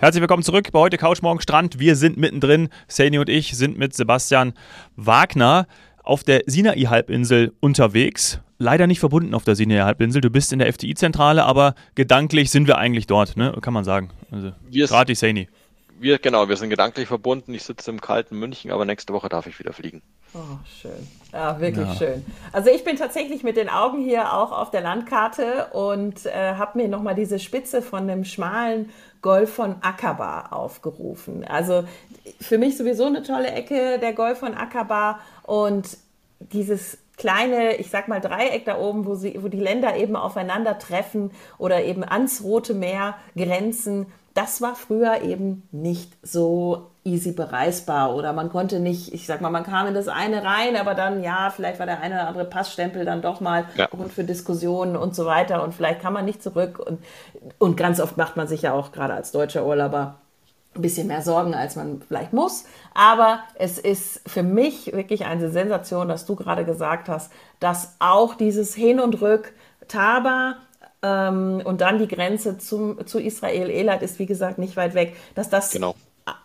Herzlich willkommen zurück bei heute Couch Morgen Strand. Wir sind mittendrin. Sani und ich sind mit Sebastian Wagner auf der Sinai-Halbinsel unterwegs. Leider nicht verbunden auf der Sinai-Halbinsel. Du bist in der FDI-Zentrale, aber gedanklich sind wir eigentlich dort, ne? kann man sagen. Also, gerade Sani. Wir, genau, wir sind gedanklich verbunden. Ich sitze im kalten München, aber nächste Woche darf ich wieder fliegen. Oh, schön. Ja, wirklich ja. schön. Also ich bin tatsächlich mit den Augen hier auch auf der Landkarte und äh, habe mir nochmal diese Spitze von dem schmalen Golf von Aqaba aufgerufen. Also für mich sowieso eine tolle Ecke, der Golf von Aqaba und dieses kleine, ich sag mal Dreieck da oben, wo, sie, wo die Länder eben aufeinandertreffen oder eben ans Rote Meer grenzen, das war früher eben nicht so easy bereisbar oder man konnte nicht, ich sag mal, man kam in das eine rein, aber dann, ja, vielleicht war der eine oder andere Passstempel dann doch mal ja. Grund für Diskussionen und so weiter und vielleicht kann man nicht zurück und, und ganz oft macht man sich ja auch gerade als deutscher Urlauber ein bisschen mehr Sorgen, als man vielleicht muss. Aber es ist für mich wirklich eine Sensation, dass du gerade gesagt hast, dass auch dieses Hin und Rück, Taba ähm, und dann die Grenze zum, zu Israel, Elat ist wie gesagt nicht weit weg, dass das genau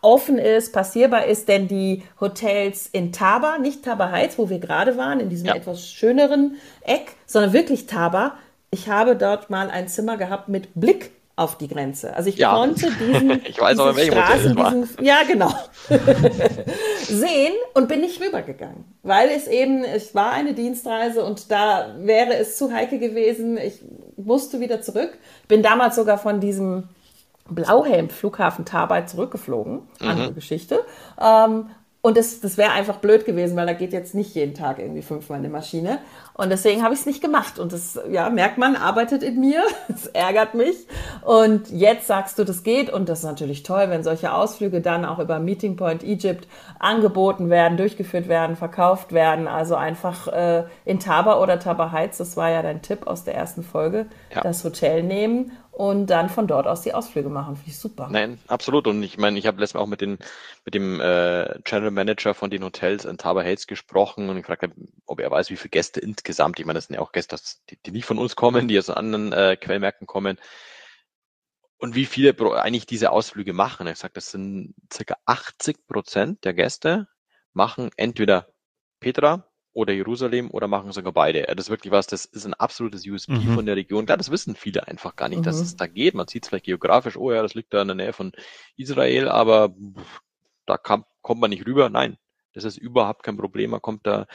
offen ist, passierbar ist, denn die Hotels in Taba, nicht Taba Heights, wo wir gerade waren, in diesem ja. etwas schöneren Eck, sondern wirklich Taba. Ich habe dort mal ein Zimmer gehabt mit Blick auf die Grenze. Also ich ja. konnte diesen, ich weiß aber, welchem Straßen. Diesen, ja genau, sehen und bin nicht rübergegangen, weil es eben, es war eine Dienstreise und da wäre es zu heikel gewesen. Ich musste wieder zurück. Bin damals sogar von diesem Blauhelm Flughafen Tabay zurückgeflogen. Mhm. Andere Geschichte. Ähm, und das, das wäre einfach blöd gewesen, weil da geht jetzt nicht jeden Tag irgendwie fünfmal eine Maschine. Und deswegen habe ich es nicht gemacht. Und das, ja, merkt man, arbeitet in mir. Das ärgert mich. Und jetzt sagst du, das geht. Und das ist natürlich toll, wenn solche Ausflüge dann auch über Meeting Point Egypt angeboten werden, durchgeführt werden, verkauft werden. Also einfach äh, in Taba oder Taba Heights, das war ja dein Tipp aus der ersten Folge, ja. das Hotel nehmen und dann von dort aus die Ausflüge machen. Finde ich super. Nein, absolut. Und ich meine, ich habe letztes Mal auch mit, den, mit dem äh, General Manager von den Hotels in Tower Heights gesprochen und gefragt, ob er weiß, wie viele Gäste insgesamt, ich meine, das sind ja auch Gäste, die, die nicht von uns kommen, die aus anderen äh, Quellmärkten kommen, und wie viele eigentlich diese Ausflüge machen. Er sagt, das sind circa 80 Prozent der Gäste machen entweder Petra oder Jerusalem oder machen sogar beide. Das ist wirklich was, das ist ein absolutes USP mhm. von der Region. Klar, das wissen viele einfach gar nicht, mhm. dass es da geht. Man sieht es vielleicht geografisch, oh ja, das liegt da in der Nähe von Israel, aber da kann, kommt man nicht rüber. Nein, das ist überhaupt kein Problem. Man kommt da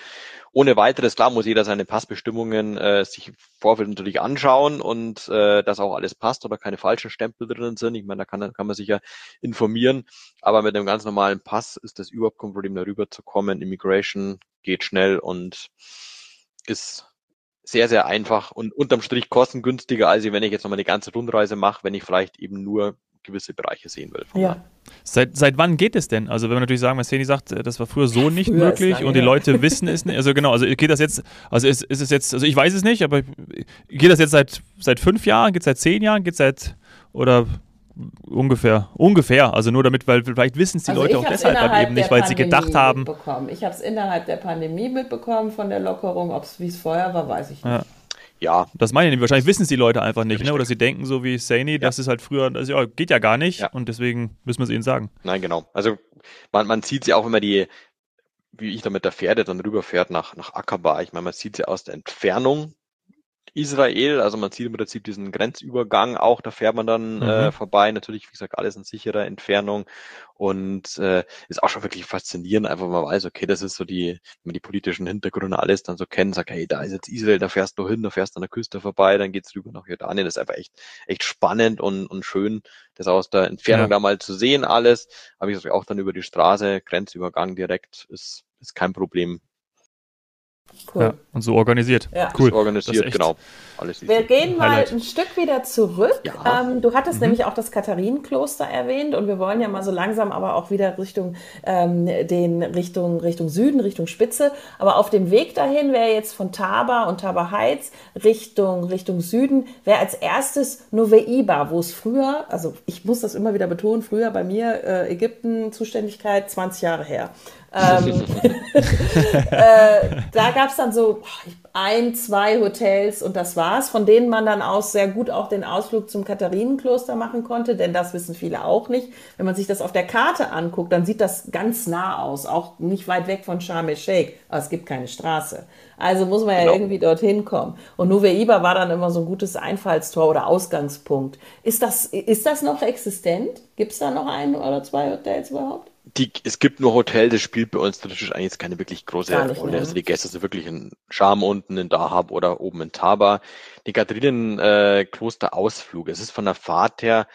ohne weiteres, klar muss jeder seine Passbestimmungen äh, sich im Vorfeld natürlich anschauen und äh, dass auch alles passt oder keine falschen Stempel drin sind. Ich meine, da kann, kann man sich ja informieren. Aber mit einem ganz normalen Pass ist das überhaupt kein Problem, darüber zu kommen. Immigration geht schnell und ist sehr, sehr einfach und unterm Strich kostengünstiger, als wenn ich jetzt nochmal die ganze Rundreise mache, wenn ich vielleicht eben nur gewisse Bereiche sehen will. Ja. Seit, seit wann geht es denn? Also wenn man natürlich sagen, Mercedes sagt, das war früher so nicht früher möglich und die Leute wissen es nicht. Also genau, also geht das jetzt, also ist, ist es jetzt, also ich weiß es nicht, aber geht das jetzt seit, seit fünf Jahren, geht es seit zehn Jahren, geht es seit, oder ungefähr, ungefähr, also nur damit, weil vielleicht wissen es die also Leute auch deshalb dann eben nicht, weil sie gedacht haben. Ich habe es innerhalb der Pandemie mitbekommen von der Lockerung, ob es wie es vorher war, weiß ich nicht. Ja. Ja. Das meine ich Wahrscheinlich wissen es die Leute einfach nicht, ne? oder sie denken so wie Saini, ja. das ist halt früher, das ja, geht ja gar nicht ja. und deswegen müssen wir es ihnen sagen. Nein, genau. Also man, man sieht sie auch immer die, wie ich da mit der Pferde dann rüberfährt nach, nach Akaba. Ich meine, man sieht sie aus der Entfernung, Israel. Also man sieht im Prinzip diesen Grenzübergang auch, da fährt man dann mhm. äh, vorbei. Natürlich, wie gesagt, alles in sicherer Entfernung und äh, ist auch schon wirklich faszinierend, einfach mal weiß, okay, das ist so die, wenn man die politischen Hintergründe alles dann so kennt, sagt, hey, da ist jetzt Israel, da fährst du hin, da fährst du an der Küste vorbei, dann geht's rüber nach Jordanien. Das ist einfach echt, echt spannend und, und schön, das aus der Entfernung ja. da mal zu sehen alles. Aber ich sag auch dann über die Straße, Grenzübergang direkt, ist, ist kein Problem. Cool. Ja, und so organisiert. Ja. Cool. organisiert, genau. Alles Wir gehen mal Highlight. ein Stück wieder zurück. Ja. Ähm, du hattest mhm. nämlich auch das Katharinenkloster erwähnt und wir wollen ja mal so langsam aber auch wieder Richtung ähm, den Richtung Richtung Süden, Richtung Spitze. Aber auf dem Weg dahin wäre jetzt von Taba und Taba Heights Richtung Richtung Süden wäre als erstes Noveiba, wo es früher, also ich muss das immer wieder betonen, früher bei mir äh, Ägypten Zuständigkeit 20 Jahre her. Ähm, äh, da gab es dann so, ein, zwei Hotels und das war's, von denen man dann aus sehr gut auch den Ausflug zum Katharinenkloster machen konnte, denn das wissen viele auch nicht. Wenn man sich das auf der Karte anguckt, dann sieht das ganz nah aus, auch nicht weit weg von Sharm el-Sheikh, aber es gibt keine Straße. Also muss man ja genau. irgendwie dorthin kommen. Und Nuveiba war dann immer so ein gutes Einfallstor oder Ausgangspunkt. Ist das, ist das noch existent? Gibt es da noch ein oder zwei Hotels überhaupt? Die, es gibt nur Hotel, das spielt bei uns natürlich eigentlich keine wirklich große Rolle. Also die Gäste sind wirklich in Scham unten in Dahab oder oben in Taba. Die Katharinen-Kloster-Ausflug, es ist von der Fahrt her,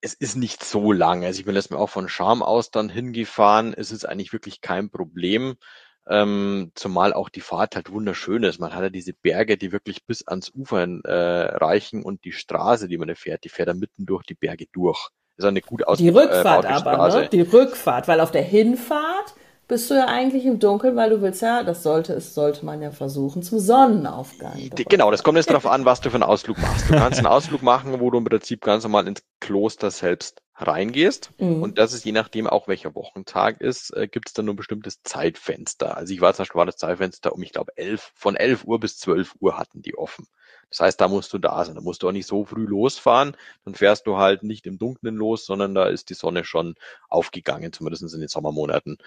es ist nicht so lang. Also ich bin letztes Mal auch von Scham aus dann hingefahren. Es ist eigentlich wirklich kein Problem. Ähm, zumal auch die Fahrt halt wunderschön ist. Man hat ja diese Berge, die wirklich bis ans Ufer äh, reichen und die Straße, die man da fährt, die fährt da mitten durch die Berge durch ist eine gut aus Die Rückfahrt äh, aber, ne? Die Rückfahrt, weil auf der Hinfahrt bist du ja eigentlich im Dunkeln, weil du willst ja, das sollte es sollte man ja versuchen zum Sonnenaufgang. Die, genau, das kommt jetzt darauf an, was du für einen Ausflug machst. Du kannst einen Ausflug machen, wo du im Prinzip ganz normal ins Kloster selbst reingehst mhm. und das ist je nachdem auch welcher Wochentag ist, äh, gibt es dann nur ein bestimmtes Zeitfenster. Also ich war zum Beispiel war das Zeitfenster um ich glaube elf von elf Uhr bis zwölf Uhr hatten die offen. Das heißt, da musst du da sein. Da musst du auch nicht so früh losfahren. Dann fährst du halt nicht im Dunkeln los, sondern da ist die Sonne schon aufgegangen, zumindest in den Sommermonaten.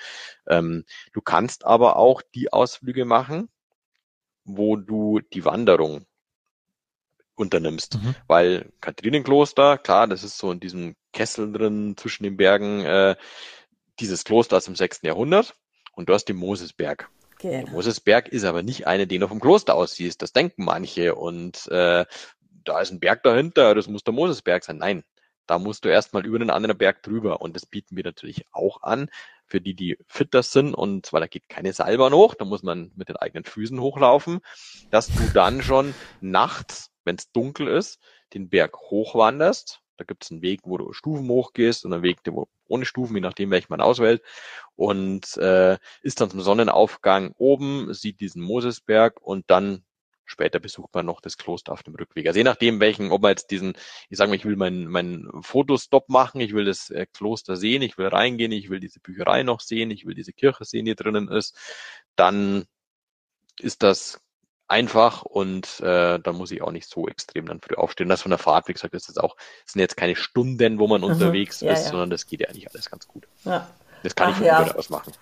Ähm, du kannst aber auch die Ausflüge machen, wo du die Wanderung unternimmst. Mhm. Weil Katharinenkloster, klar, das ist so in diesem Kessel drin zwischen den Bergen, äh, dieses Kloster aus dem sechsten Jahrhundert und du hast den Mosesberg. Genau. Mosesberg ist aber nicht eine, die noch vom Kloster aussieht. Das denken manche. Und äh, da ist ein Berg dahinter, das muss der Mosesberg sein. Nein, da musst du erstmal über einen anderen Berg drüber. Und das bieten wir natürlich auch an für die, die fitter sind. Und weil da geht keine Seilbahn hoch, da muss man mit den eigenen Füßen hochlaufen, dass du dann schon nachts, wenn es dunkel ist, den Berg hochwanderst da gibt es einen Weg, wo du Stufen hochgehst und einen Weg, der ohne Stufen, je nachdem, welchen man auswählt. Und äh, ist dann zum Sonnenaufgang oben, sieht diesen Mosesberg und dann später besucht man noch das Kloster auf dem Rückweg. Also je nachdem, welchen, ob man jetzt diesen, ich sage mal, ich will meinen mein Fotostop machen, ich will das äh, Kloster sehen, ich will reingehen, ich will diese Bücherei noch sehen, ich will diese Kirche sehen, die drinnen ist, dann ist das einfach und äh, da muss ich auch nicht so extrem dann früh aufstehen. Das von der Fahrt, wie gesagt, ist jetzt auch, sind jetzt keine Stunden, wo man mhm, unterwegs ja, ist, ja. sondern das geht ja eigentlich alles ganz gut. Ja. Das kann Ach, ich von ja. aus machen.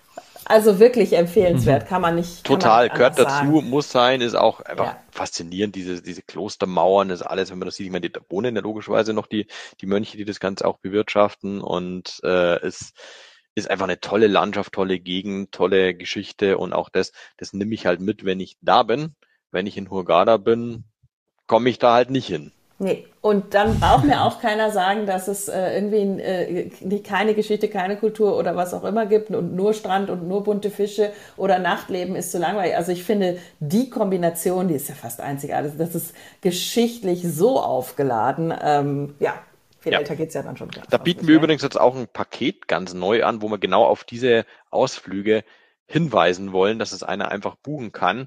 Also wirklich empfehlenswert, mhm. kann man nicht. Total, man gehört dazu, sagen. muss sein, ist auch einfach ja. faszinierend, diese, diese Klostermauern, ist alles, wenn man das sieht, ich meine, da wohnen ja logischerweise noch die, die Mönche, die das Ganze auch bewirtschaften und äh, es ist einfach eine tolle Landschaft, tolle Gegend, tolle Geschichte und auch das, das nehme ich halt mit, wenn ich da bin wenn ich in Hurghada bin, komme ich da halt nicht hin. Nee, und dann braucht mir auch keiner sagen, dass es äh, irgendwie äh, keine Geschichte, keine Kultur oder was auch immer gibt und nur Strand und nur bunte Fische oder Nachtleben ist zu langweilig. Also ich finde, die Kombination, die ist ja fast einzigartig. Das ist geschichtlich so aufgeladen. Ähm, ja, viel ja. älter geht es ja dann schon. Da bieten wir übrigens jetzt auch ein Paket ganz neu an, wo wir genau auf diese Ausflüge hinweisen wollen, dass es einer einfach buchen kann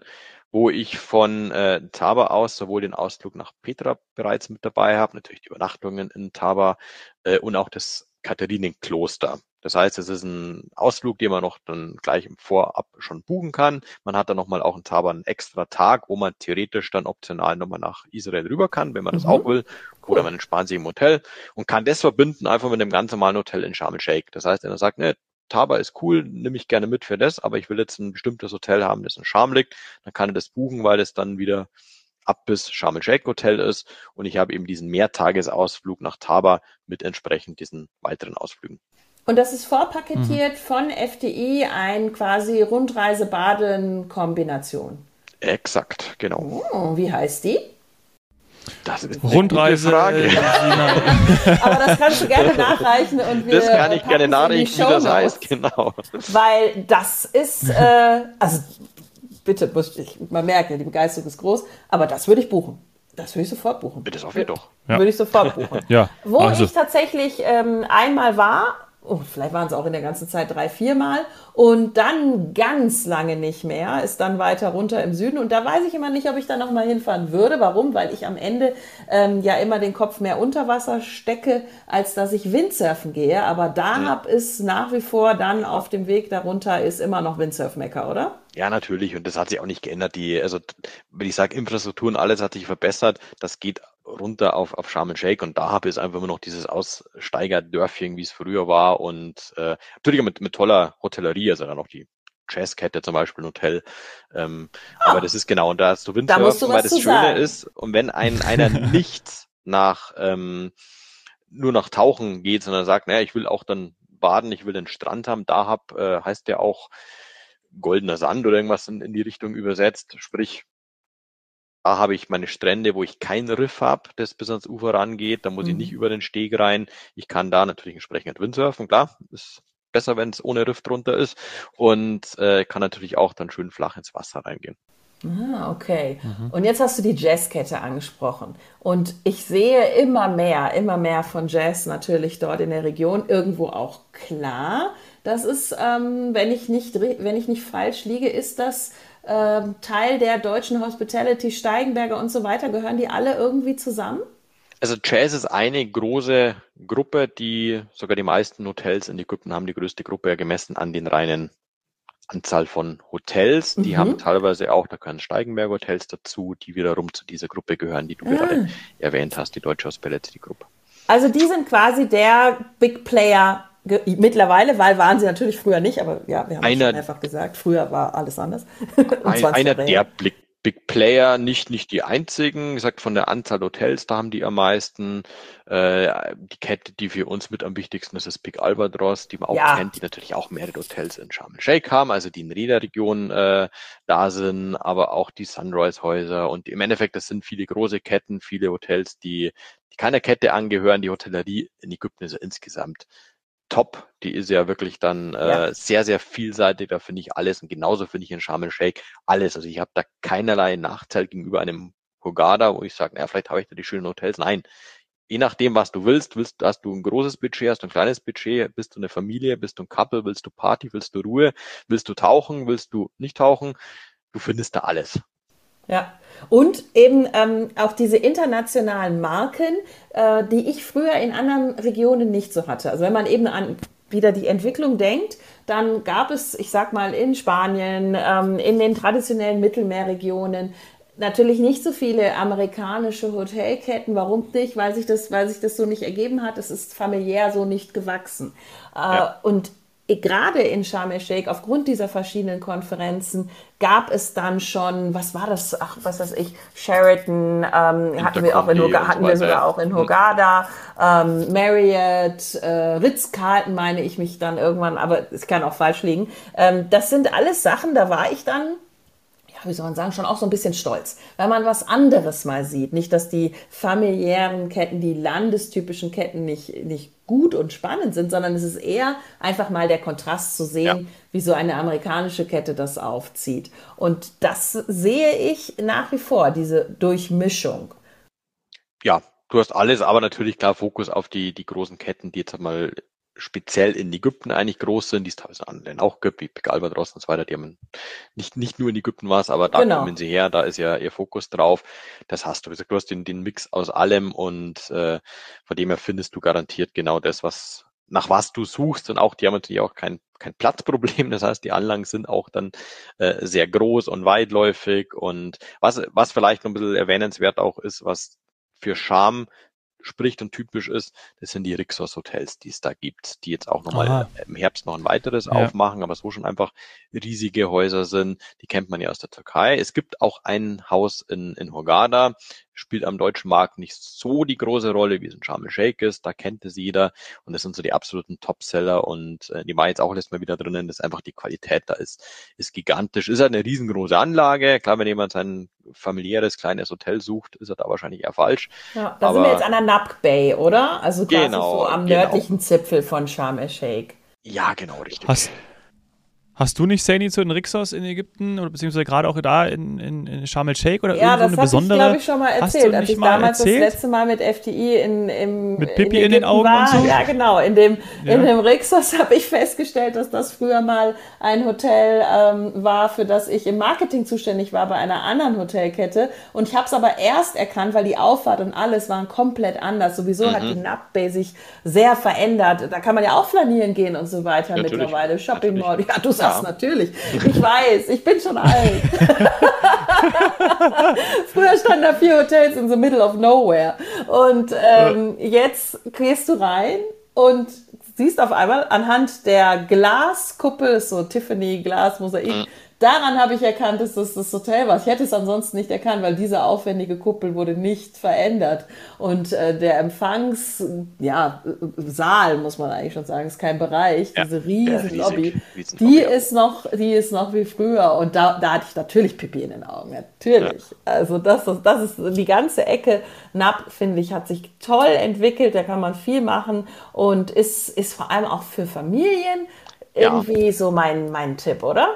wo ich von äh, Taba aus sowohl den Ausflug nach Petra bereits mit dabei habe, natürlich die Übernachtungen in Taba äh, und auch das Katharinenkloster. Das heißt, es ist ein Ausflug, den man noch dann gleich im Vorab schon buchen kann. Man hat dann nochmal auch in Taba einen extra Tag, wo man theoretisch dann optional nochmal nach Israel rüber kann, wenn man das mhm. auch will. Oder man entspannt sich im Hotel und kann das verbinden einfach mit einem ganz normalen Hotel in Sharm el-Sheikh. Das heißt, wenn er sagt, ne, Taba ist cool, nehme ich gerne mit für das, aber ich will jetzt ein bestimmtes Hotel haben, das in Scham liegt, dann kann er das buchen, weil es dann wieder ab bis Sharm el-Sheikh Hotel ist und ich habe eben diesen Mehrtagesausflug nach Taba mit entsprechend diesen weiteren Ausflügen. Und das ist vorpaketiert mhm. von FDI, ein quasi Rundreise-Baden-Kombination. Exakt, genau. Oh, wie heißt die? Das ist Rundreise. Frage. Aber das kannst du gerne nachreichen und wir Das kann ich gerne nachreichen, wie das heißt, genau. Weil das ist, äh, also bitte, ich, man merkt ja, die Begeisterung ist groß, aber das würde ich buchen. Das würde ich sofort buchen. Bitte auf wir doch. Ja. Würde ich sofort buchen. ja. Wo also. ich tatsächlich ähm, einmal war, oh, vielleicht waren es auch in der ganzen Zeit drei, vier Mal und dann ganz lange nicht mehr, ist dann weiter runter im Süden und da weiß ich immer nicht, ob ich da nochmal hinfahren würde. Warum? Weil ich am Ende ähm, ja immer den Kopf mehr unter Wasser stecke, als dass ich Windsurfen gehe. Aber Dahab ja. ist nach wie vor dann auf dem Weg darunter, ist immer noch Windsurf-Mecker, oder? Ja, natürlich. Und das hat sich auch nicht geändert. Die, also, wenn ich sage, Infrastruktur und alles hat sich verbessert, das geht runter auf, auf Sharm el Sheikh und da habe ich einfach immer noch dieses Aussteigerdörfchen, wie es früher war und äh, natürlich mit, mit toller Hotellerie, also dann noch die Jazzkette zum Beispiel, ein Hotel. Ähm, ah, aber das ist genau, und da hast du Windsurfen, weil das Schöne sagen. ist, und wenn ein, einer nicht nach ähm, nur nach Tauchen geht, sondern sagt, naja, ich will auch dann baden, ich will den Strand haben, da hab, äh, heißt der auch goldener Sand oder irgendwas in, in die Richtung übersetzt. Sprich, da habe ich meine Strände, wo ich kein Riff habe, das bis ans Ufer rangeht. Da muss mhm. ich nicht über den Steg rein. Ich kann da natürlich entsprechend Windsurfen. Klar, ist besser, wenn es ohne Riff drunter ist. Und äh, kann natürlich auch dann schön flach ins Wasser reingehen. Ah, okay. Mhm. Und jetzt hast du die Jazzkette angesprochen. Und ich sehe immer mehr, immer mehr von Jazz natürlich dort in der Region. Irgendwo auch klar. Das ist, ähm, wenn, ich nicht, wenn ich nicht falsch liege, ist das ähm, Teil der deutschen Hospitality, Steigenberger und so weiter. Gehören die alle irgendwie zusammen? Also Jazz ist eine große Gruppe, die sogar die meisten Hotels in Ägypten haben die größte Gruppe gemessen an den reinen Anzahl von Hotels. Die mhm. haben teilweise auch, da können Steigenberger Hotels dazu, die wiederum zu dieser Gruppe gehören, die du ah. gerade erwähnt hast, die Deutsche Hospitality Gruppe. Also die sind quasi der Big Player Mittlerweile, weil waren sie natürlich früher nicht, aber ja, wir haben einer, schon einfach gesagt, früher war alles anders. ein, einer der Big, Big Player, nicht, nicht die einzigen, gesagt von der Anzahl Hotels, da haben die am meisten. Äh, die Kette, die für uns mit am wichtigsten ist, ist Big Albatross, die man auch ja. kennt, die natürlich auch mehrere Hotels in Sharm el-Sheikh haben, also die in jeder Region äh, da sind, aber auch die Sunrise-Häuser und im Endeffekt, das sind viele große Ketten, viele Hotels, die, die keiner Kette angehören. Die Hotellerie in Ägypten ist insgesamt top. Die ist ja wirklich dann äh, ja. sehr, sehr vielseitig. Da finde ich alles und genauso finde ich in Sharm el-Sheikh alles. Also ich habe da keinerlei Nachteil gegenüber einem Hurghada, wo ich sage, naja, vielleicht habe ich da die schönen Hotels. Nein, je nachdem, was du willst, willst, hast du ein großes Budget, hast du ein kleines Budget, bist du eine Familie, bist du ein Couple, willst du Party, willst du Ruhe, willst du tauchen, willst du nicht tauchen, du findest da alles. Ja, und eben ähm, auch diese internationalen Marken, äh, die ich früher in anderen Regionen nicht so hatte. Also wenn man eben an wieder die Entwicklung denkt, dann gab es, ich sag mal, in Spanien, ähm, in den traditionellen Mittelmeerregionen natürlich nicht so viele amerikanische Hotelketten. Warum nicht? Weil sich das, weil sich das so nicht ergeben hat. Es ist familiär so nicht gewachsen. Äh, ja. Und gerade in Sharm el-Sheikh, aufgrund dieser verschiedenen Konferenzen, gab es dann schon, was war das, ach, was weiß ich, Sheraton, ähm, hatten wir auch in Hurghada, hatten wir sogar auch in. Hurghada, ähm, Marriott, äh, Ritz-Carlton meine ich mich dann irgendwann, aber es kann auch falsch liegen. Ähm, das sind alles Sachen, da war ich dann wie soll man sagen, schon auch so ein bisschen stolz, weil man was anderes mal sieht. Nicht, dass die familiären Ketten, die landestypischen Ketten nicht, nicht gut und spannend sind, sondern es ist eher einfach mal der Kontrast zu sehen, ja. wie so eine amerikanische Kette das aufzieht. Und das sehe ich nach wie vor, diese Durchmischung. Ja, du hast alles, aber natürlich klar Fokus auf die, die großen Ketten, die jetzt mal speziell in Ägypten eigentlich groß sind, die es teilweise an Ländern auch gibt, wie Big Albatross und so weiter, die haben nicht, nicht nur in Ägypten was, aber da genau. kommen sie her, da ist ja ihr Fokus drauf. Das hast du. Du hast den, den Mix aus allem und äh, von dem her findest du garantiert genau das, was nach was du suchst und auch die haben natürlich auch kein, kein Platzproblem. Das heißt, die Anlagen sind auch dann äh, sehr groß und weitläufig und was, was vielleicht noch ein bisschen erwähnenswert auch ist, was für Scham spricht und typisch ist, das sind die Rixos Hotels, die es da gibt, die jetzt auch nochmal im Herbst noch ein weiteres ja. aufmachen, aber so schon einfach riesige Häuser sind. Die kennt man ja aus der Türkei. Es gibt auch ein Haus in, in Hurghada, spielt am deutschen Markt nicht so die große Rolle, wie es in Sharm el-Sheikh ist. Da kennt es jeder und das sind so die absoluten Topseller und äh, die war jetzt auch letztes Mal wieder drinnen, dass einfach die Qualität da ist, ist gigantisch. Ist halt eine riesengroße Anlage. Klar, wenn jemand sein familiäres kleines Hotel sucht, ist er da wahrscheinlich eher falsch. Ja, da Aber, sind wir jetzt an der Nap Bay, oder? Also quasi genau, so am genau. nördlichen Zipfel von Sharm el-Sheikh. Ja, genau, richtig. Hast, Hast du nicht Sani zu den Rixos in Ägypten oder beziehungsweise gerade auch da in, in, in Sharm el-Sheikh oder ja, irgendwo eine besondere? Ja, das habe ich, glaube ich, schon mal erzählt, als ich damals erzählt? das letzte Mal mit FDI in, im, mit Pipi in, in den Augen war. und so. Ja, genau. In dem, ja. in dem Rixos habe ich festgestellt, dass das früher mal ein Hotel ähm, war, für das ich im Marketing zuständig war bei einer anderen Hotelkette. Und ich habe es aber erst erkannt, weil die Auffahrt und alles waren komplett anders. Sowieso mhm. hat die Nap-Bay sich sehr verändert. Da kann man ja auch flanieren gehen und so weiter Natürlich. mittlerweile. Shopping Mall. Ja, du sagst krass, ja. natürlich. Ich weiß, ich bin schon alt. Früher standen da vier Hotels in the middle of nowhere. Und ähm, jetzt gehst du rein und siehst auf einmal anhand der Glaskuppel, so Tiffany Glas Mosaik. Daran habe ich erkannt, dass das das Hotel war. Ich hätte es ansonsten nicht erkannt, weil diese aufwendige Kuppel wurde nicht verändert. Und äh, der Empfangssaal, ja, Saal, muss man eigentlich schon sagen, ist kein Bereich. Ja, diese riesen ja, Lobby, riesen die Lobby, ist noch, die ist noch wie früher. Und da, da hatte ich natürlich Pipi in den Augen. Natürlich. Ja. Also das, das, das ist die ganze Ecke. Napp, finde ich, hat sich toll entwickelt. Da kann man viel machen und ist, ist vor allem auch für Familien irgendwie so mein, mein Tipp, oder?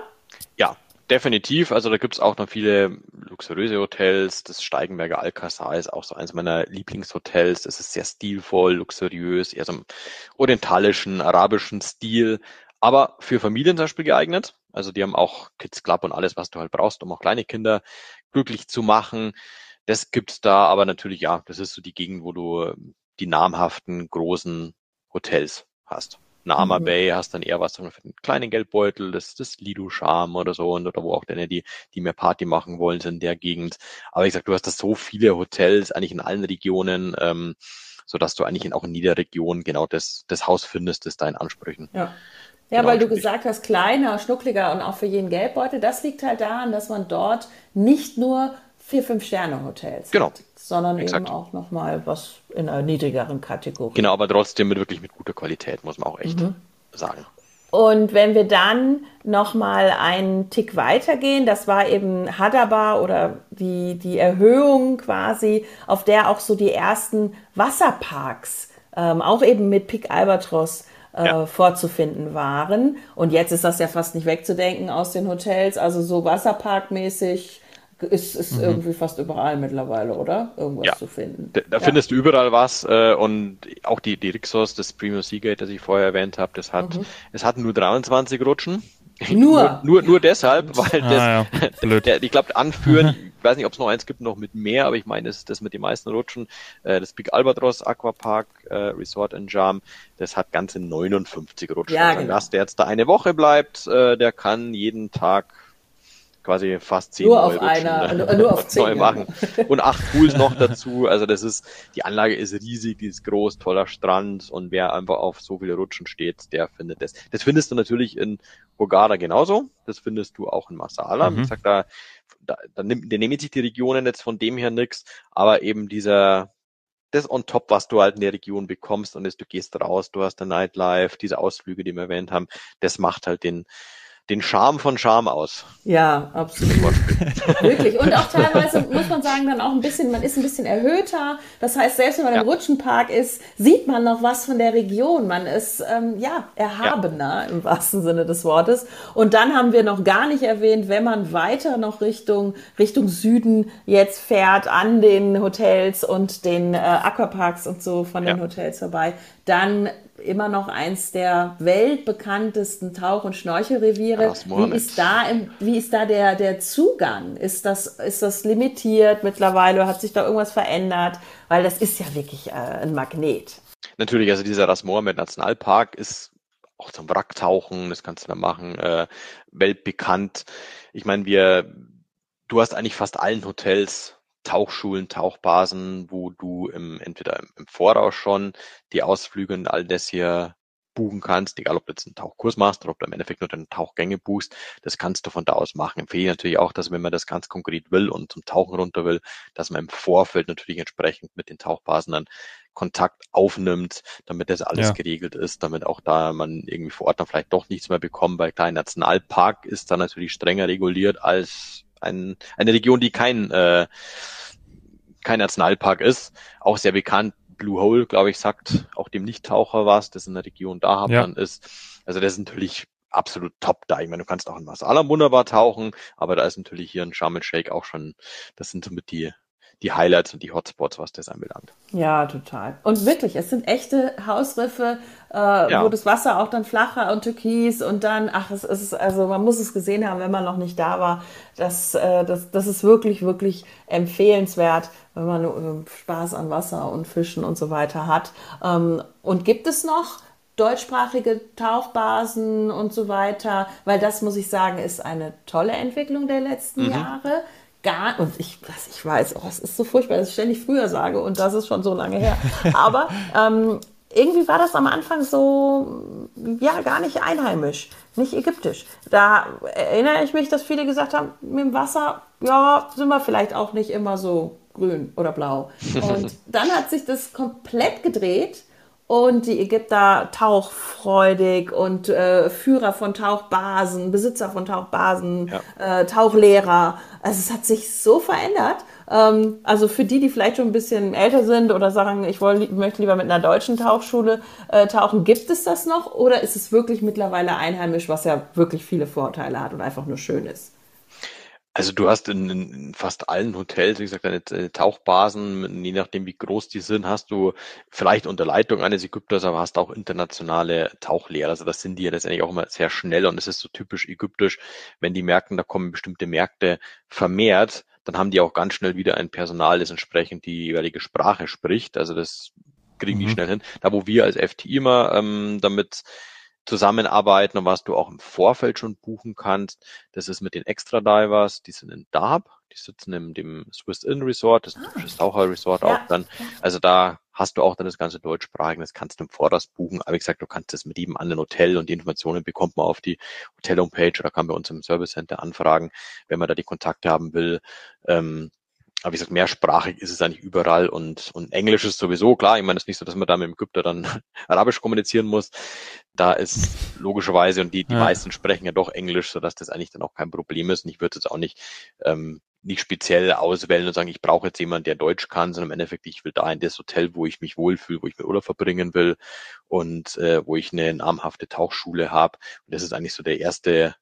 Definitiv. Also da gibt es auch noch viele luxuriöse Hotels. Das Steigenberger Alcazar ist auch so eines meiner Lieblingshotels. Das ist sehr stilvoll, luxuriös, eher so im orientalischen, arabischen Stil. Aber für Familien zum Beispiel geeignet. Also die haben auch Kids Club und alles, was du halt brauchst, um auch kleine Kinder glücklich zu machen. Das gibt's da, aber natürlich, ja, das ist so die Gegend, wo du die namhaften großen Hotels hast. Nama mhm. Bay hast dann eher was für einen kleinen Geldbeutel, das, das Lido Charm oder so, und, oder wo auch dann die, die mehr Party machen wollen, sind in der Gegend. Aber ich sag, du hast da so viele Hotels, eigentlich in allen Regionen, ähm, so dass du eigentlich in, auch in jeder Region genau das, das Haus findest, das deinen Ansprüchen. Ja. Ja, genau, weil du gesagt hast, kleiner, schnuckliger und auch für jeden Geldbeutel. Das liegt halt daran, dass man dort nicht nur vier, fünf Sterne Hotels genau. hat, sondern Exakt. eben auch nochmal was in einer niedrigeren Kategorie. Genau, aber trotzdem mit wirklich mit guter Qualität, muss man auch echt mhm. sagen. Und wenn wir dann nochmal einen Tick weitergehen, das war eben Hadaba oder die, die Erhöhung quasi, auf der auch so die ersten Wasserparks, ähm, auch eben mit Pic Albatros, äh, ja. vorzufinden waren. Und jetzt ist das ja fast nicht wegzudenken aus den Hotels, also so Wasserparkmäßig ist, ist mhm. irgendwie fast überall mittlerweile, oder? Irgendwas ja. zu finden. Da, da ja. findest du überall was äh, und auch die, die Rixos, das Premium Seagate, das ich vorher erwähnt habe, das hat, mhm. es hat nur 23 Rutschen. Nur? nur, nur, nur deshalb, weil ah, das, ja. der, ich glaube, anführen, ich weiß nicht, ob es noch eins gibt, noch mit mehr, aber ich meine, das, das mit den meisten Rutschen, äh, das Big Albatros Aquapark äh, Resort in Jam, das hat ganze 59 Rutschen. Ja, also genau. Gast, der jetzt da eine Woche bleibt, äh, der kann jeden Tag quasi fast zehn nur auf einer, ne? nur auf zehn, machen. Und acht Pools noch dazu. Also das ist, die Anlage ist riesig, die ist groß, toller Strand und wer einfach auf so viele Rutschen steht, der findet das. Das findest du natürlich in Hurghada genauso. Das findest du auch in Masala. Mhm. Wie gesagt, da, da, da, nimmt, da nehmen sich die Regionen jetzt von dem her nix, aber eben dieser, das on top, was du halt in der Region bekommst und ist, du gehst raus, du hast ein Nightlife, diese Ausflüge, die wir erwähnt haben, das macht halt den, den Charme von Charme aus. Ja, absolut. Wirklich. Und auch teilweise muss man sagen, dann auch ein bisschen, man ist ein bisschen erhöhter. Das heißt, selbst wenn man ja. im Rutschenpark ist, sieht man noch was von der Region. Man ist, ähm, ja, erhabener ja. im wahrsten Sinne des Wortes. Und dann haben wir noch gar nicht erwähnt, wenn man weiter noch Richtung, Richtung Süden jetzt fährt, an den Hotels und den äh, Aquaparks und so von den ja. Hotels vorbei, dann immer noch eins der weltbekanntesten Tauch- und Schnorchelreviere. Wie ist da, im, wie ist da der, der Zugang? Ist das, ist das limitiert mittlerweile? Hat sich da irgendwas verändert? Weil das ist ja wirklich äh, ein Magnet. Natürlich, also dieser Ras Mohammed Nationalpark ist auch zum Wracktauchen, das kannst du da machen, äh, weltbekannt. Ich meine, wir, du hast eigentlich fast allen Hotels Tauchschulen, Tauchbasen, wo du im, entweder im, im Voraus schon die Ausflüge und all das hier buchen kannst, egal ob du jetzt einen Tauchkurs machst oder ob du im Endeffekt nur deine Tauchgänge buchst, das kannst du von da aus machen. Empfehle ich natürlich auch, dass wenn man das ganz konkret will und zum Tauchen runter will, dass man im Vorfeld natürlich entsprechend mit den Tauchbasen dann Kontakt aufnimmt, damit das alles ja. geregelt ist, damit auch da man irgendwie vor Ort dann vielleicht doch nichts mehr bekommt, weil klar, ein Nationalpark ist dann natürlich strenger reguliert als ein, eine Region, die kein, äh, kein Nationalpark ist, auch sehr bekannt. Blue Hole, glaube ich, sagt auch dem Nichttaucher was, das in der Region Dahab ja. dann ist. Also das ist natürlich absolut top da. Ich meine, du kannst auch in Masalam wunderbar tauchen, aber da ist natürlich hier ein Sharm el Sheikh auch schon, das sind somit die die Highlights und die Hotspots, was das anbelangt. Ja, total. Und wirklich, es sind echte Hausriffe, äh, ja. wo das Wasser auch dann flacher und türkis und dann, ach, es ist, also man muss es gesehen haben, wenn man noch nicht da war. Das, äh, das, das ist wirklich, wirklich empfehlenswert, wenn man äh, Spaß an Wasser und Fischen und so weiter hat. Ähm, und gibt es noch deutschsprachige Tauchbasen und so weiter, weil das muss ich sagen, ist eine tolle Entwicklung der letzten mhm. Jahre. Gar, und ich, was ich weiß, oh, es ist so furchtbar, dass ich ständig früher sage und das ist schon so lange her. Aber ähm, irgendwie war das am Anfang so, ja, gar nicht einheimisch, nicht ägyptisch. Da erinnere ich mich, dass viele gesagt haben, mit dem Wasser, ja, sind wir vielleicht auch nicht immer so grün oder blau. Und dann hat sich das komplett gedreht und die Ägypter tauchfreudig und äh, Führer von Tauchbasen, Besitzer von Tauchbasen, ja. äh, Tauchlehrer. Also es hat sich so verändert. Ähm, also für die, die vielleicht schon ein bisschen älter sind oder sagen, ich woll, möchte lieber mit einer deutschen Tauchschule äh, tauchen, gibt es das noch oder ist es wirklich mittlerweile einheimisch, was ja wirklich viele Vorteile hat und einfach nur schön ist? Also du hast in, in fast allen Hotels, wie gesagt, deine, deine Tauchbasen, je nachdem wie groß die sind, hast du vielleicht unter Leitung eines Ägypters, aber hast auch internationale Tauchlehrer. Also das sind die ja letztendlich auch immer sehr schnell und es ist so typisch ägyptisch, wenn die merken, da kommen bestimmte Märkte vermehrt, dann haben die auch ganz schnell wieder ein Personal, das entsprechend die jeweilige Sprache spricht. Also das kriegen mhm. die schnell hin. Da wo wir als FTI immer ähm, damit zusammenarbeiten und was du auch im Vorfeld schon buchen kannst. Das ist mit den Extra Divers, die sind in Darb, die sitzen in dem Swiss Inn Resort, das ist ein ah. typisches Taucher-Resort ja. auch dann. Also da hast du auch dann das ganze deutschsprachige, das kannst du im Voraus buchen. Aber wie gesagt, du kannst das mit jedem anderen Hotel und die Informationen bekommt man auf die Hotel-Homepage oder kann bei uns im Service Center anfragen, wenn man da die Kontakte haben will. Ähm, aber wie gesagt, mehrsprachig ist es eigentlich überall und, und Englisch ist sowieso klar. Ich meine, es ist nicht so, dass man da mit dem Ägypter dann Arabisch kommunizieren muss. Da ist logischerweise, und die, die ja. meisten sprechen ja doch Englisch, sodass das eigentlich dann auch kein Problem ist. Und ich würde jetzt auch nicht, ähm, nicht speziell auswählen und sagen, ich brauche jetzt jemanden, der Deutsch kann, sondern im Endeffekt, ich will da in das Hotel, wo ich mich wohlfühle, wo ich mir Urlaub verbringen will und äh, wo ich eine namhafte Tauchschule habe. Und das ist eigentlich so der erste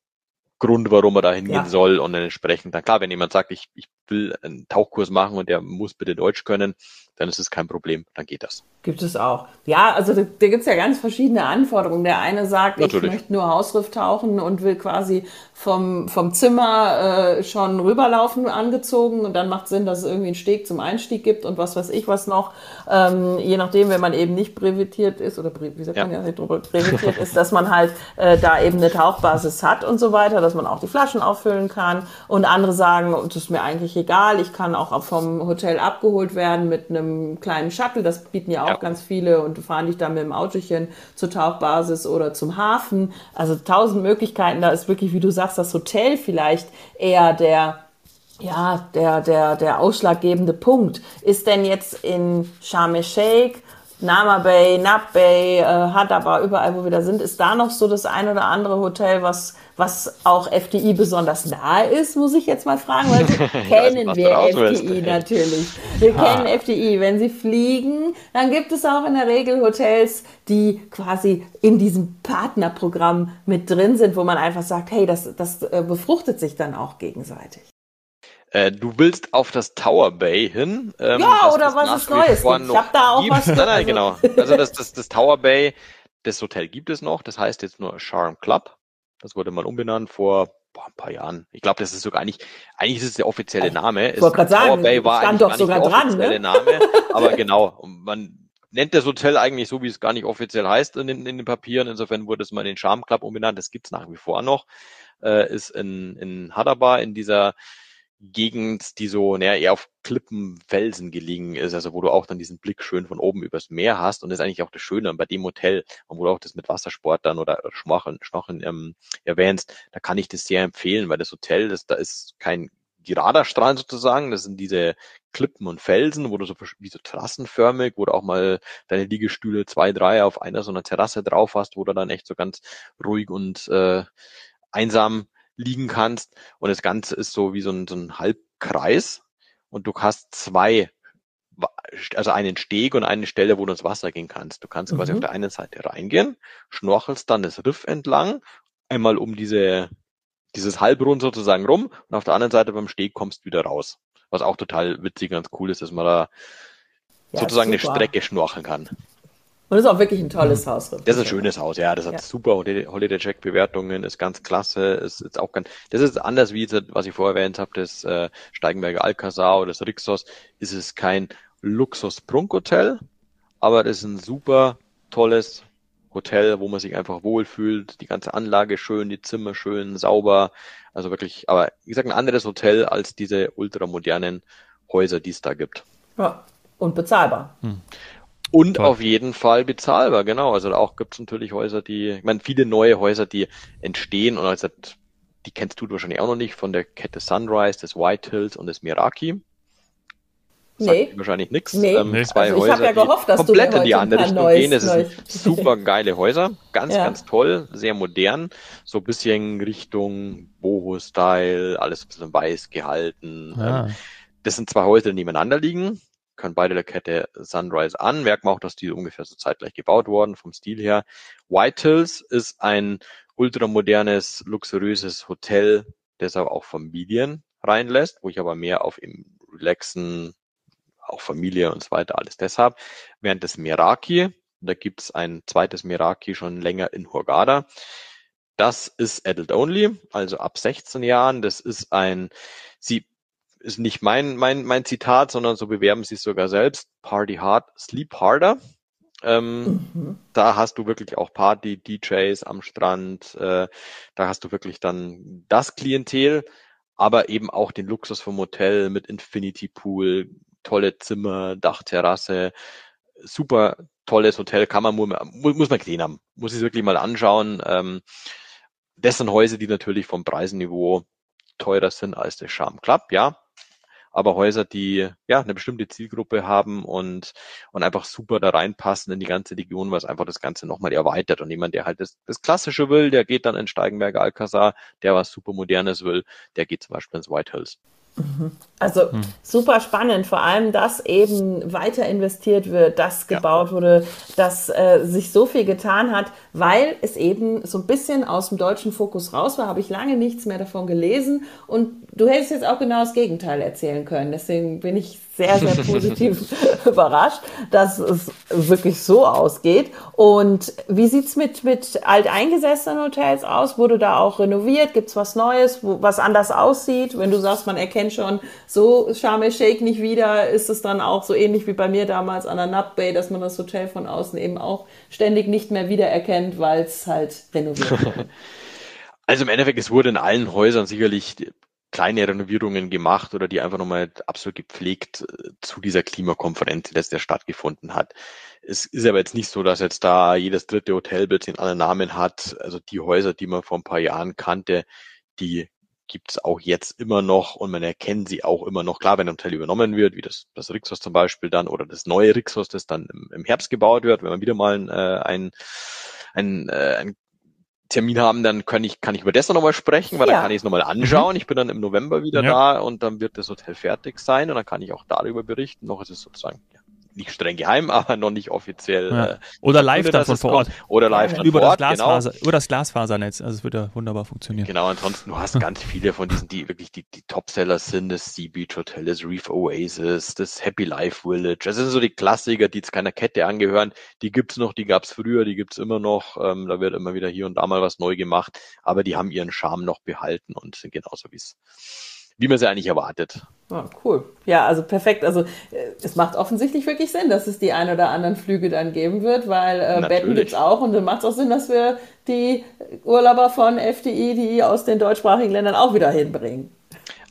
Grund, warum er da hingehen ja. soll und dann entsprechend dann klar, wenn jemand sagt, ich, ich will einen Tauchkurs machen und der muss bitte Deutsch können, dann ist es kein Problem, dann geht das. Gibt es auch. Ja, also da, da gibt es ja ganz verschiedene Anforderungen. Der eine sagt, Natürlich. ich möchte nur Hausriff tauchen und will quasi vom, vom Zimmer äh, schon rüberlaufen angezogen und dann macht Sinn, dass es irgendwie einen Steg zum Einstieg gibt und was weiß ich was noch. Ähm, je nachdem, wenn man eben nicht brevetiert ist oder wie sagt man ja, nicht brevetiert ist, dass man halt äh, da eben eine Tauchbasis hat und so weiter, dass man auch die Flaschen auffüllen kann. Und andere sagen, das ist mir eigentlich egal, ich kann auch vom Hotel abgeholt werden mit einem kleinen Shuttle, das bieten ja auch ja. ganz viele und fahren dich dann mit dem Autochen zur Tauchbasis oder zum Hafen. Also tausend Möglichkeiten, da ist wirklich, wie du sagst, das Hotel vielleicht eher der ja, der, der, der ausschlaggebende Punkt. Ist denn jetzt in Sharm el-Sheikh Nama Bay, Nab Bay, äh, Hadaba, überall, wo wir da sind, ist da noch so das ein oder andere Hotel, was, was auch FDI besonders nahe ist, muss ich jetzt mal fragen, weil kennen wir FDI natürlich. Wir ha. kennen FDI. Wenn Sie fliegen, dann gibt es auch in der Regel Hotels, die quasi in diesem Partnerprogramm mit drin sind, wo man einfach sagt, hey, das, das äh, befruchtet sich dann auch gegenseitig. Äh, du willst auf das Tower Bay hin. Ähm, ja, oder was ist Neues? Ich habe da auch gibt. was. Nein, nein, also. genau. Also das, das, das Tower Bay, das Hotel gibt es noch. Das heißt jetzt nur Charm Club. Das wurde mal umbenannt vor boah, ein paar Jahren. Ich glaube, das ist sogar nicht, eigentlich ist es der offizielle Name. Ich wollte gerade sagen, Bay war stand doch sogar der dran, ne? Name, aber genau. Man nennt das Hotel eigentlich so, wie es gar nicht offiziell heißt in den, in den Papieren. Insofern wurde es mal in den Charm Club umbenannt. Das gibt's nach wie vor noch. Äh, ist in, in Hadaba in dieser Gegend, die so naja, eher auf Klippen, Felsen gelegen ist, also wo du auch dann diesen Blick schön von oben übers Meer hast. Und das ist eigentlich auch das Schöne bei dem Hotel, wo du auch das mit Wassersport dann oder Schmacheln, Schnorcheln ähm, erwähnst, da kann ich das sehr empfehlen, weil das Hotel, das, da ist kein Radarstrahlen sozusagen, das sind diese Klippen und Felsen, wo du so wie so terrassenförmig, wo du auch mal deine Liegestühle zwei, drei auf einer so einer Terrasse drauf hast, wo du dann echt so ganz ruhig und äh, einsam liegen kannst. Und das Ganze ist so wie so ein, so ein Halbkreis und du hast zwei, also einen Steg und eine Stelle, wo du ins Wasser gehen kannst. Du kannst mhm. quasi auf der einen Seite reingehen, schnorchelst dann das Riff entlang, einmal um diese, dieses Halbrund sozusagen rum und auf der anderen Seite beim Steg kommst wieder raus. Was auch total witzig, ganz cool ist, dass man da ja, sozusagen eine Strecke schnorcheln kann. Und ist auch wirklich ein tolles mhm. Haus. Das ist ein schönes Haus, ja. Das hat ja. super Holiday Check Bewertungen, ist ganz klasse, ist jetzt auch ganz, das ist anders wie, was ich vorher erwähnt habe, das äh, Steigenberger Alcazar oder das Rixos, ist es kein Luxus Prunkhotel, aber das ist ein super tolles Hotel, wo man sich einfach wohlfühlt, die ganze Anlage schön, die Zimmer schön, sauber. Also wirklich, aber wie gesagt, ein anderes Hotel als diese ultramodernen Häuser, die es da gibt. Ja, und bezahlbar. Hm. Und Toll. auf jeden Fall bezahlbar, genau. Also auch gibt es natürlich Häuser, die, ich meine, viele neue Häuser, die entstehen und also die kennst du wahrscheinlich auch noch nicht von der Kette Sunrise, des White Hills und des Miraki. Sagt nee. wahrscheinlich nichts. Nee. Ähm, zwei also Häuser, ja gehofft, dass komplett in die andere Richtung Neues, gehen. Es sind super geile Häuser, ganz, ja. ganz toll, sehr modern, so ein bisschen Richtung Boho-Style, alles ein bisschen weiß gehalten. Ah. Das sind zwei Häuser, die nebeneinander liegen können beide der Kette Sunrise an. Merkt man auch, dass die ungefähr so zeitgleich gebaut wurden vom Stil her. White Hills ist ein ultramodernes, luxuriöses Hotel, das aber auch Familien reinlässt, wo ich aber mehr auf im Relaxen, auch Familie und so weiter, alles deshalb. Während des Meraki, da gibt's ein zweites Meraki schon länger in Hurghada. Das ist Adult Only, also ab 16 Jahren. Das ist ein, sie ist nicht mein, mein, mein Zitat, sondern so bewerben sie es sogar selbst. Party hard, sleep harder. Ähm, mhm. Da hast du wirklich auch Party, DJs am Strand. Äh, da hast du wirklich dann das Klientel, aber eben auch den Luxus vom Hotel mit Infinity Pool, tolle Zimmer, Dachterrasse, super tolles Hotel, kann man muss, muss man gesehen haben, muss ich wirklich mal anschauen. Ähm, das sind Häuser, die natürlich vom Preisniveau teurer sind als der Charm Club, ja aber Häuser, die ja eine bestimmte Zielgruppe haben und, und einfach super da reinpassen in die ganze Region, was einfach das Ganze nochmal erweitert. Und jemand, der halt das, das Klassische will, der geht dann in Steigenberger Alcazar, der was super Modernes will, der geht zum Beispiel ins White Hills. Also hm. super spannend, vor allem, dass eben weiter investiert wird, dass gebaut ja. wurde, dass äh, sich so viel getan hat, weil es eben so ein bisschen aus dem deutschen Fokus raus war, habe ich lange nichts mehr davon gelesen und du hättest jetzt auch genau das Gegenteil erzählen können. Deswegen bin ich sehr, sehr positiv überrascht, dass es wirklich so ausgeht. Und wie sieht's mit, mit alteingesessenen Hotels aus? Wurde da auch renoviert? Gibt's was Neues, wo, was anders aussieht? Wenn du sagst, man erkennt schon, so Sharm el-Sheikh nicht wieder, ist es dann auch so ähnlich wie bei mir damals an der Nut Bay, dass man das Hotel von außen eben auch ständig nicht mehr wiedererkennt, weil es halt renoviert wurde. Also im Endeffekt, es wurde in allen Häusern sicherlich kleine Renovierungen gemacht oder die einfach nochmal absolut gepflegt äh, zu dieser Klimakonferenz, die letztes stattgefunden hat. Es ist aber jetzt nicht so, dass jetzt da jedes dritte Hotel einen anderen Namen hat. Also die Häuser, die man vor ein paar Jahren kannte, die gibt es auch jetzt immer noch und man erkennt sie auch immer noch. Klar, wenn ein Hotel übernommen wird, wie das, das Rixos zum Beispiel dann oder das neue Rixos, das dann im, im Herbst gebaut wird, wenn man wieder mal äh, ein, ein, äh, ein Termin haben, dann kann ich, kann ich über das nochmal sprechen, weil ja. dann kann ich es nochmal anschauen. Mhm. Ich bin dann im November wieder ja. da und dann wird das Hotel fertig sein und dann kann ich auch darüber berichten. Noch ist es sozusagen nicht streng geheim, aber noch nicht offiziell. Ja. Äh, oder live dann von vor Ort. Oder live ja, über vor das Ort, Glasfaser, genau. Über das Glasfasernetz. Also es wird ja wunderbar funktionieren. Genau, ansonsten, du hast ganz viele von diesen, die wirklich die, die Topsellers sind, das Sea Beach Hotel, das Reef Oasis, das Happy Life Village. Das sind so die Klassiker, die jetzt keiner Kette angehören. Die gibt's noch, die gab's früher, die gibt's immer noch. Ähm, da wird immer wieder hier und da mal was neu gemacht, aber die haben ihren Charme noch behalten und sind genauso wie es wie man sie eigentlich erwartet. Ah, cool. Ja, also perfekt. Also äh, es macht offensichtlich wirklich Sinn, dass es die ein oder anderen Flüge dann geben wird, weil äh, Betten gibt es auch und dann macht es auch Sinn, dass wir die Urlauber von FDI, die aus den deutschsprachigen Ländern auch wieder hinbringen.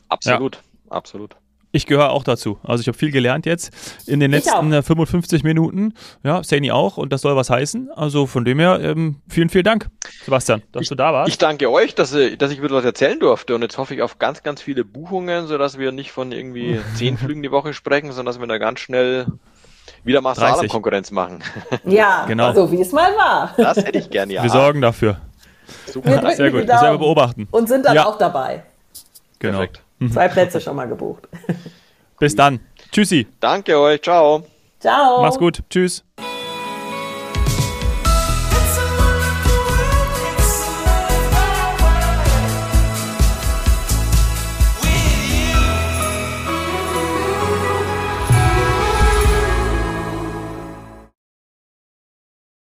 Absolut, ja. absolut. Ich gehöre auch dazu. Also ich habe viel gelernt jetzt in den letzten 55 äh, Minuten. Ja, Sani auch und das soll was heißen. Also von dem her, ähm, vielen, vielen Dank, Sebastian, dass ich, du da warst. Ich danke euch, dass, dass ich wieder was erzählen durfte und jetzt hoffe ich auf ganz, ganz viele Buchungen, sodass wir nicht von irgendwie zehn Flügen die Woche sprechen, sondern dass wir da ganz schnell wieder mal Konkurrenz machen. Ja, genau. so wie es mal war. Das hätte ich gerne, ja. Wir sorgen dafür. Super. Sehr gut. Das werden wir beobachten. Und sind dann ja. auch dabei. Genau. Perfekt. Mhm. Zwei Plätze schon mal gebucht. Bis dann. Tschüssi. Danke euch. Ciao. Ciao. Mach's gut. Tschüss.